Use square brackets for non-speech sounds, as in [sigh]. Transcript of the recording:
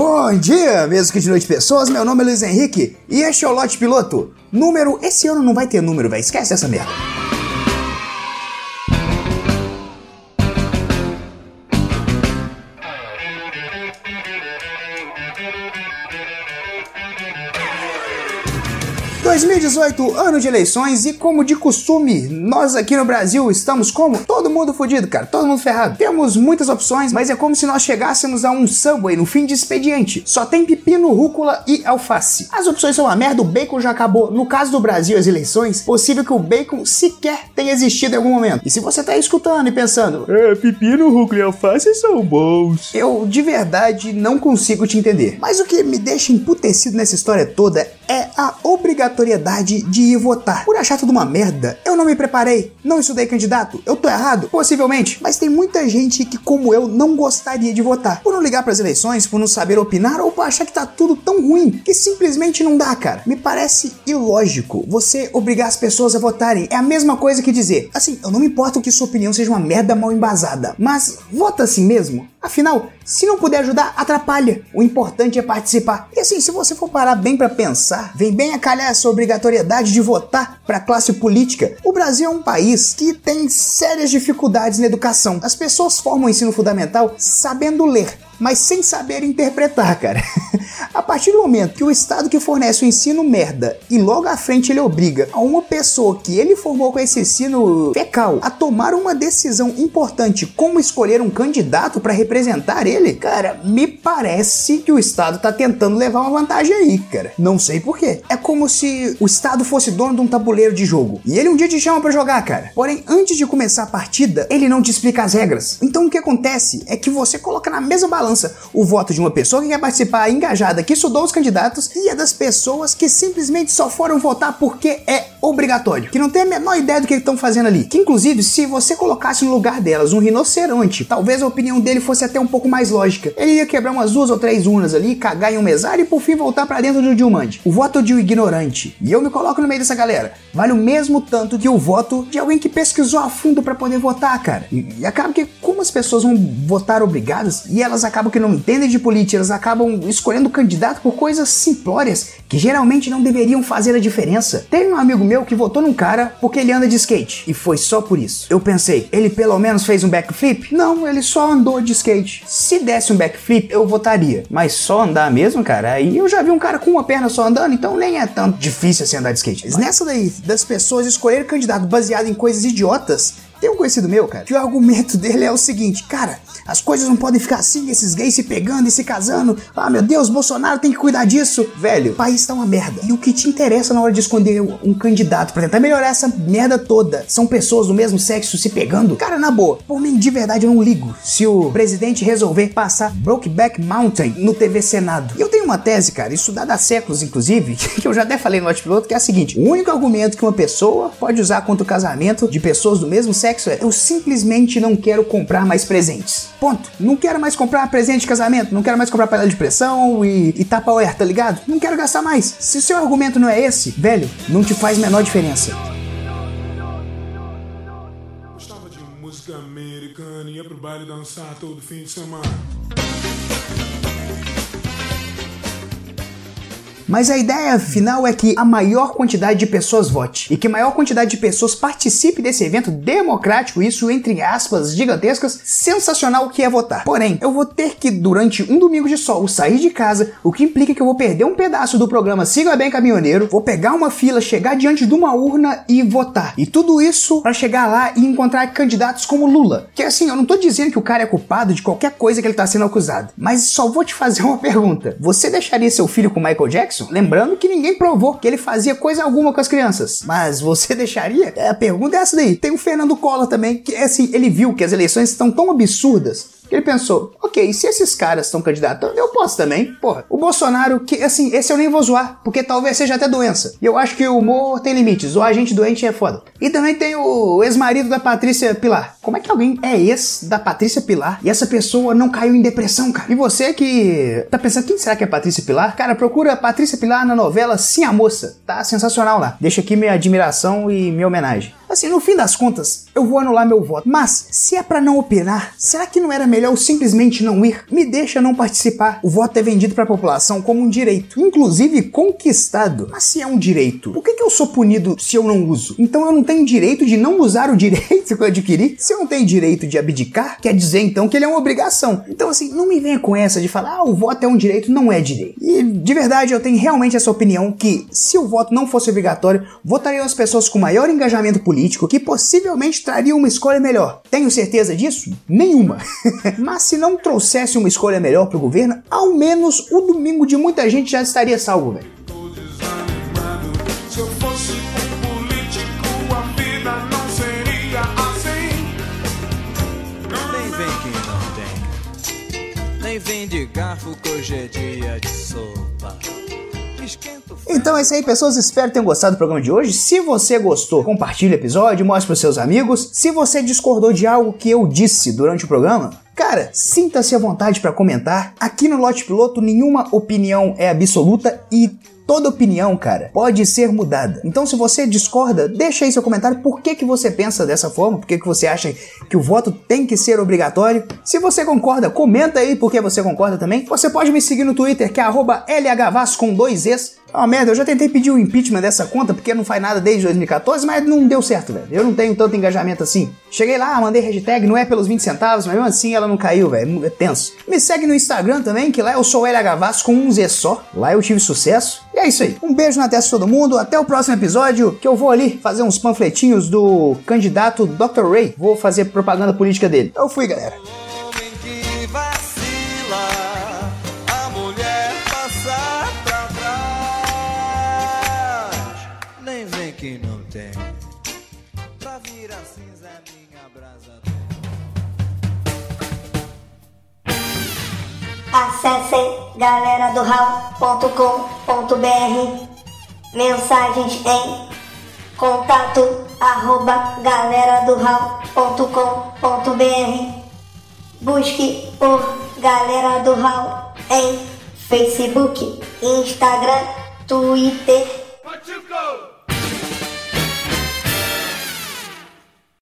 Bom dia, mesmo que de noite pessoas, meu nome é Luiz Henrique e este é o Lote Piloto. Número, esse ano não vai ter número, velho, esquece essa merda. 2018, ano de eleições e como de costume, nós aqui no Brasil estamos como? Todo mundo fodido, cara, todo mundo ferrado. Temos muitas opções, mas é como se nós chegássemos a um Subway no fim de expediente. Só tem pepino, rúcula e alface. As opções são uma merda, o bacon já acabou. No caso do Brasil, as eleições, possível que o bacon sequer tenha existido em algum momento. E se você tá escutando e pensando, é, pepino, rúcula e alface são bons. Eu de verdade não consigo te entender. Mas o que me deixa emputecido nessa história toda é a obrigatoriedade de ir votar. Por achar tudo uma merda, eu não me preparei, não estudei candidato, eu tô errado? Possivelmente, mas tem muita gente que, como eu, não gostaria de votar. Por não ligar para as eleições, por não saber opinar ou por achar que tá tudo tão ruim que simplesmente não dá, cara. Me parece ilógico você obrigar as pessoas a votarem. É a mesma coisa que dizer, assim, eu não me importo que sua opinião seja uma merda mal embasada, mas vota assim mesmo. Afinal, se não puder ajudar, atrapalha. O importante é participar. E assim, se você for parar bem para pensar, vem bem a calhar essa obrigatoriedade de votar para a classe política. O Brasil é um país que tem sérias dificuldades na educação. As pessoas formam o ensino fundamental sabendo ler, mas sem saber interpretar, cara. [laughs] a partir do momento que o Estado que fornece o ensino merda e logo à frente ele obriga a uma pessoa que ele formou com esse ensino fecal a tomar uma decisão importante como escolher um candidato para representar ele, cara, me parece que o Estado tá tentando levar uma vantagem aí, cara. Não sei porquê. É como se o Estado fosse dono de um tabuleiro de jogo e ele um dia te chama para jogar, cara. Porém, antes de começar a partida, ele não te explica as regras. Então o que acontece é que você coloca na mesma balança balança o voto de uma pessoa que quer participar engajada, que estudou os candidatos, e a das pessoas que simplesmente só foram votar porque é obrigatório, que não tem a menor ideia do que estão fazendo ali. Que inclusive, se você colocasse no lugar delas um rinoceronte, talvez a opinião dele fosse até um pouco mais lógica. Ele ia quebrar umas duas ou três urnas ali, cagar em um mesário e por fim voltar para dentro de um Dilmande. O voto de um ignorante, e eu me coloco no meio dessa galera, vale o mesmo tanto que o voto de alguém que pesquisou a fundo para poder votar, cara. E, e acaba que como as pessoas vão votar obrigadas e elas acabam acabam que não entendem de política, elas acabam escolhendo candidato por coisas simplórias que geralmente não deveriam fazer a diferença. Teve um amigo meu que votou num cara porque ele anda de skate e foi só por isso. Eu pensei, ele pelo menos fez um backflip? Não, ele só andou de skate. Se desse um backflip, eu votaria. Mas só andar mesmo, cara, aí eu já vi um cara com uma perna só andando, então nem é tanto difícil assim andar de skate. Mas nessa daí, das pessoas escolher candidato baseado em coisas idiotas, tem um conhecido meu, cara, que o argumento [laughs] dele é o seguinte, cara, as coisas não podem ficar assim, esses gays se pegando e se casando. Ah, meu Deus, Bolsonaro tem que cuidar disso. Velho, o país tá uma merda. E o que te interessa na hora de esconder um candidato pra tentar melhorar essa merda toda são pessoas do mesmo sexo se pegando? Cara, na boa, por mim, de verdade, eu não ligo se o presidente resolver passar Brokeback Mountain no TV Senado. E eu tenho uma tese, cara, estudada há séculos, inclusive, [laughs] que eu já até falei no Piloto, que é a seguinte: o único argumento que uma pessoa pode usar contra o casamento de pessoas do mesmo sexo é eu simplesmente não quero comprar mais presentes. Ponto. Não quero mais comprar presente de casamento, não quero mais comprar panela de pressão e, e tapa tá ligado? Não quero gastar mais. Se o seu argumento não é esse, velho, não te faz menor diferença. Gostava de música americana, ia pro baile dançar todo fim de semana. Mas a ideia final é que a maior quantidade de pessoas vote e que a maior quantidade de pessoas participe desse evento democrático, isso entre aspas gigantescas, sensacional que é votar. Porém, eu vou ter que durante um domingo de sol sair de casa, o que implica que eu vou perder um pedaço do programa Siga Bem Caminhoneiro, vou pegar uma fila, chegar diante de uma urna e votar. E tudo isso para chegar lá e encontrar candidatos como Lula. Que assim, eu não tô dizendo que o cara é culpado de qualquer coisa que ele tá sendo acusado, mas só vou te fazer uma pergunta. Você deixaria seu filho com Michael Jackson? Jackson. Lembrando que ninguém provou que ele fazia coisa alguma com as crianças. Mas você [laughs] deixaria? É, a pergunta é essa daí. Tem o Fernando Collor também, que assim, ele viu que as eleições estão tão absurdas ele pensou, ok, se esses caras estão candidatando, eu posso também. Porra, o Bolsonaro, que assim, esse eu nem vou zoar, porque talvez seja até doença. E eu acho que o humor tem limites, o agente doente é foda. E também tem o ex-marido da Patrícia Pilar. Como é que alguém é ex da Patrícia Pilar e essa pessoa não caiu em depressão, cara? E você que tá pensando, quem será que é Patrícia Pilar? Cara, procura Patrícia Pilar na novela Sim a Moça. Tá sensacional lá. Deixa aqui minha admiração e minha homenagem. Assim, no fim das contas, eu vou anular meu voto. Mas, se é para não opinar, será que não era melhor eu simplesmente não ir? Me deixa não participar. O voto é vendido para a população como um direito, inclusive conquistado. Mas se é um direito, por que, que eu sou punido se eu não uso? Então eu não tenho direito de não usar o [laughs] direito que eu adquiri? Se eu não tenho direito de abdicar, quer dizer então que ele é uma obrigação. Então, assim, não me venha com essa de falar, ah, o voto é um direito, não é direito. E de verdade eu tenho realmente essa opinião que se o voto não fosse obrigatório, votariam as pessoas com maior engajamento político que possivelmente trariam uma escolha melhor. Tenho certeza disso? Nenhuma. [laughs] Mas se não trouxesse uma escolha melhor para o governo, ao menos o domingo de muita gente já estaria salvo, velho. Nem vem de garfo que hoje é dia de sopa. Então é isso aí, pessoas. Espero que tenham gostado do programa de hoje. Se você gostou, compartilhe o episódio, mostre para seus amigos. Se você discordou de algo que eu disse durante o programa, Cara, sinta-se à vontade para comentar. Aqui no Lote Piloto, nenhuma opinião é absoluta e toda opinião, cara, pode ser mudada. Então, se você discorda, deixa aí seu comentário por que, que você pensa dessa forma, por que, que você acha que o voto tem que ser obrigatório. Se você concorda, comenta aí por que você concorda também. Você pode me seguir no Twitter, que é LHVAS com dois Es. É uma merda, eu já tentei pedir o impeachment dessa conta porque não faz nada desde 2014, mas não deu certo, velho. Eu não tenho tanto engajamento assim. Cheguei lá, mandei hashtag, não é pelos 20 centavos, mas mesmo assim ela não caiu, velho. É tenso. Me segue no Instagram também, que lá eu sou LHVAS com um Z só. Lá eu tive sucesso. E é isso aí. Um beijo na testa de todo mundo. Até o próximo episódio, que eu vou ali fazer uns panfletinhos do candidato Dr. Ray. Vou fazer propaganda política dele. Eu fui, galera. Acessem galera do mensagens em contato arroba galera do busque por Galera do Hall em Facebook, Instagram, Twitter